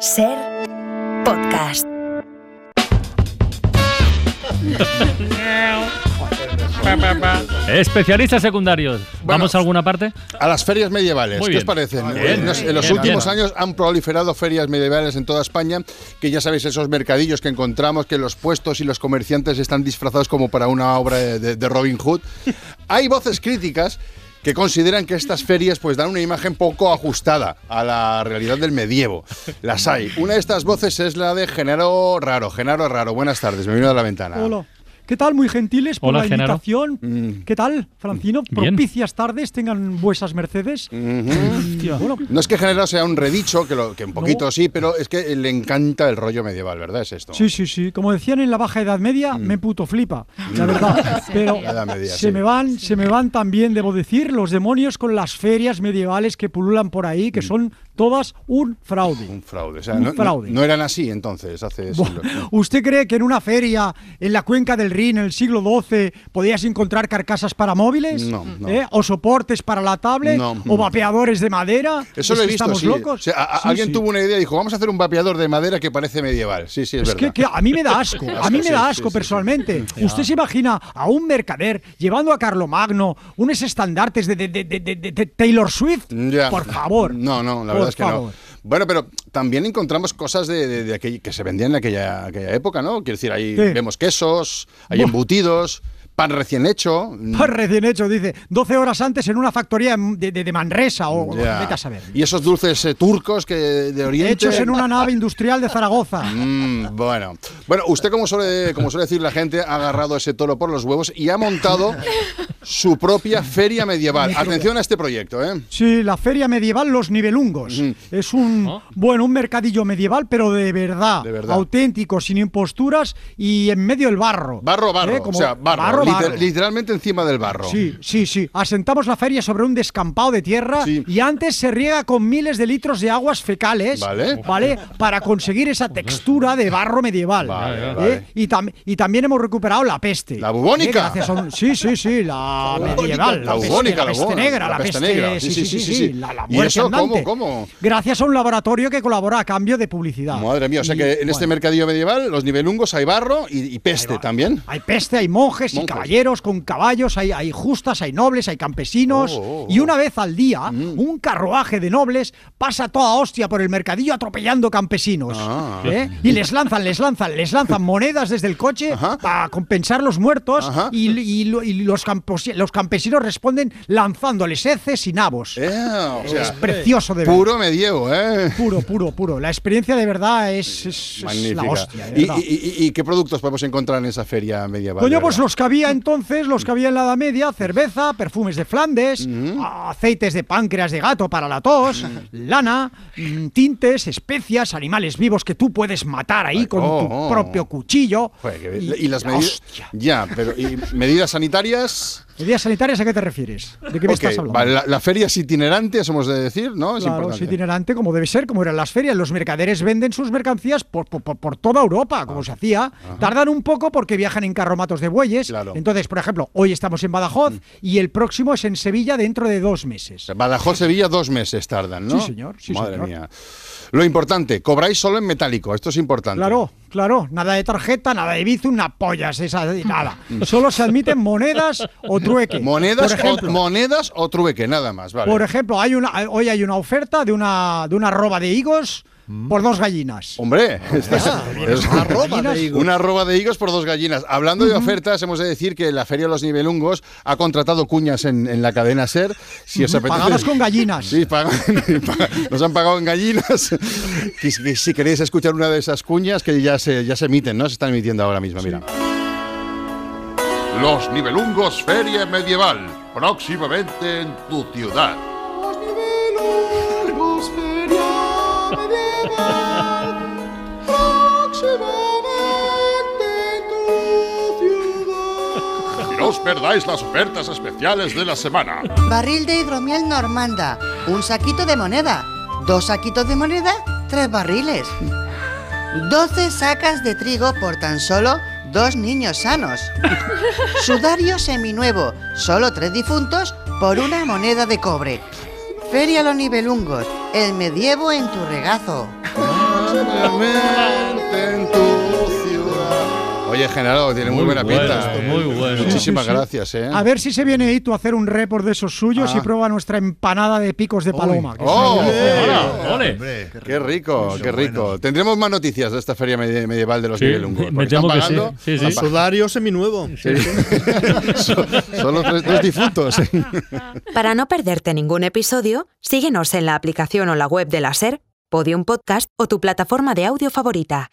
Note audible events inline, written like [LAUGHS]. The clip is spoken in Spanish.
Ser podcast. Especialistas secundarios. ¿Vamos a alguna parte? A las ferias medievales, Muy ¿qué bien. os parecen? Bien, en los, en los bien, últimos bien. años han proliferado ferias medievales en toda España, que ya sabéis, esos mercadillos que encontramos, que los puestos y los comerciantes están disfrazados como para una obra de, de Robin Hood. [LAUGHS] Hay voces críticas que consideran que estas ferias pues dan una imagen poco ajustada a la realidad del medievo. Las hay. Una de estas voces es la de Genaro Raro. Genaro Raro, buenas tardes, me vino a la ventana. ¿Qué tal? Muy gentiles por Hola, la Genaro. invitación. Mm. ¿Qué tal, Francino? Bien. Propicias tardes tengan vuesas mercedes. Bueno, No es que Genaro sea un redicho, que, lo- que un poquito No. sí, pero es que le encanta el rollo medieval, ¿verdad? Es esto. sí, sí, sí. Como decían en la Baja Edad Media, me puto flipa, la verdad. [LAUGHS] [LAUGHS] Pero Mm. La Edad Media, se sí. me van, se me van también, debo decir, los demonios con las ferias medievales que pululan por ahí, que son todas un fraude. Un fraude. O sea, no, fraude. no eran así entonces, hace Bueno, siglos. ¿Usted cree que en una feria en la cuenca del Rin, en el siglo XII, podías encontrar carcasas para móviles? No, no. ¿Eh? ¿O soportes para la tablet? No. ¿O vapeadores de madera? Eso ¿Es lo he visto, ¿Estamos sí. locos? O sea, a- a- Sí, alguien sí. tuvo una idea y dijo, vamos a hacer un vapeador de madera que parece medieval. Sí, sí, es Es que, verdad. que a mí me da asco, [LAUGHS] a mí me da asco personalmente. [LAUGHS] ¿Usted se imagina a un mercader llevando a Carlomagno unos estandartes de, de- Taylor Swift? Ya. Por favor. No, no, la Por verdad es que favor. no. Bueno, pero también encontramos cosas de, de- que se vendían en aquella, aquella época, ¿no? Quiero decir, ahí Sí. vemos quesos, hay Buah. embutidos, pan recién hecho. Pan recién hecho, dice. 12 horas antes en una factoría de, de- de Manresa o Ya. vete a saber. Y esos dulces eh, turcos que de Oriente. Hechos en una nave industrial de Zaragoza. Mm, bueno, bueno, usted como suele, como suele decir la gente, ha agarrado ese toro por los huevos y ha montado su propia feria medieval. Atención a este proyecto, ¿eh? Sí, la feria medieval Los Nivelungos. Es un, Oh. bueno, un mercadillo medieval, pero de verdad, De verdad. auténtico, sin imposturas y en medio del barro. Barro, barro, ¿Eh? Como- o sea, barro, barro, liter- barro. literalmente encima del barro. Sí, sí, sí. Asentamos la feria sobre un descampado de tierra Sí. y antes se riega con miles de litros de aguas fecales, Vale. ¿vale? Para conseguir esa textura de barro medieval. Vale, ¿eh? vale. Y, tam- y también hemos recuperado la peste. ¿La bubónica? ¿eh? Gracias a un- sí, sí, sí, la medieval. La peste, bubónica, la la peste negra, la la peste peste negra. Sí, sí, sí, sí, la, la ¿Y eso cómo, andante. cómo? Gracias a un laboratorio que colabora a cambio de publicidad. Madre mía, o sea Y, que en este bueno, mercadillo medieval, los nivelungos hay barro y, y peste también. Hay peste, hay monjes, y Monjes. caballeros con caballos, hay, hay justas, hay nobles, hay campesinos. Oh, oh, oh. Y una vez al día, Mm. un carruaje de nobles pasa toda hostia por el mercadillo atropellando campesinos. Ah. ¿eh? Y les lanzan, les lanzan, les lanzan monedas desde el coche Ajá. para compensar los muertos. Y, y lo- y los, campos- los campesinos responden lanzándoles heces y nabos. O sea, es precioso de ver. puro medievo, ¿eh? Puro, puro, puro. La experiencia de verdad es, es- la hostia. de ¿Y, verdad. y- y- y qué productos podemos encontrar en esa feria medieval? Coño, pues los que había entonces, los que había en la Edad Media, cerveza, perfumes de Flandes, aceites de páncreas de gato para la tos, [LAUGHS] lana, mm, tintes, especias, animales vivos que tú puedes matar ahí con oh, tu oh. Propio cuchillo. Joder, que- y, las la medidas. Ya, pero ¿y medidas sanitarias? ¿Medidas sanitarias a qué te refieres? ¿De qué me estás hablando? vale, la, la feria es itinerante, eso hemos de decir, ¿no? Es Claro, es itinerante como debe ser, como eran las ferias. Los mercaderes venden sus mercancías por, por- por- toda Europa, como se hacía. Tardan un poco porque viajan en carromatos de bueyes. Claro. Entonces, por ejemplo, hoy estamos en Badajoz y el próximo es en Sevilla dentro de dos meses. Badajoz, Sevilla, dos meses tardan, ¿no? Sí, señor, sí, Madre señor. mía. Lo importante, cobráis solo en metálico, esto es importante. Claro, claro, nada de tarjeta, nada de Bizum, una pollas, esa, nada. Solo se admiten monedas o trueque. Monedas, ejemplo, o, monedas o trueque, nada más, vale. por ejemplo, hay una, hoy hay una oferta de una, de una roba de higos por dos gallinas. Hombre, [LAUGHS] esta- es Una roba de higos. una roba de higos por dos gallinas. Hablando de ofertas, hemos de decir que la Feria de los Nivelungos ha contratado cuñas en, en la cadena SER. Si os apetece. Pagadas con gallinas. [LAUGHS] Sí, pagan- [LAUGHS] nos han pagado en gallinas. Si queréis escuchar una de esas cuñas que ya se, ya se emiten, ¿no? Se están emitiendo ahora mismo, mira. Los Nivelungos Feria Medieval, próximamente en tu ciudad. Y no os perdáis las ofertas especiales de la semana. Barril de hidromiel normanda, un saquito de moneda, dos saquitos de moneda, tres barriles. 12 sacas de trigo por tan solo dos niños sanos. Sudario seminuevo, solo tres difuntos por una moneda de cobre. Feria Los Nivelungos, el medievo en tu regazo. en tu. Oye, Genaro, tiene muy, Muy buena bueno, pinta. esto, muy bueno. Muchísimas Sí, sí. gracias, ¿eh? A ver si se viene Itu a hacer un report de esos suyos Ah. y prueba nuestra empanada de picos de paloma. que Oh. Hola, ole. Hombre, Qué rico, qué rico. Tendremos más noticias de esta feria medi- medieval de los Sí, Nibelungos. me temo que sí. Sí, sí. Sudario seminuevo. [LAUGHS] son, son los tres, tres difuntos. [LAUGHS] Para no perderte ningún episodio, síguenos en la aplicación o la web de la SER, Podium Podcast o tu plataforma de audio favorita.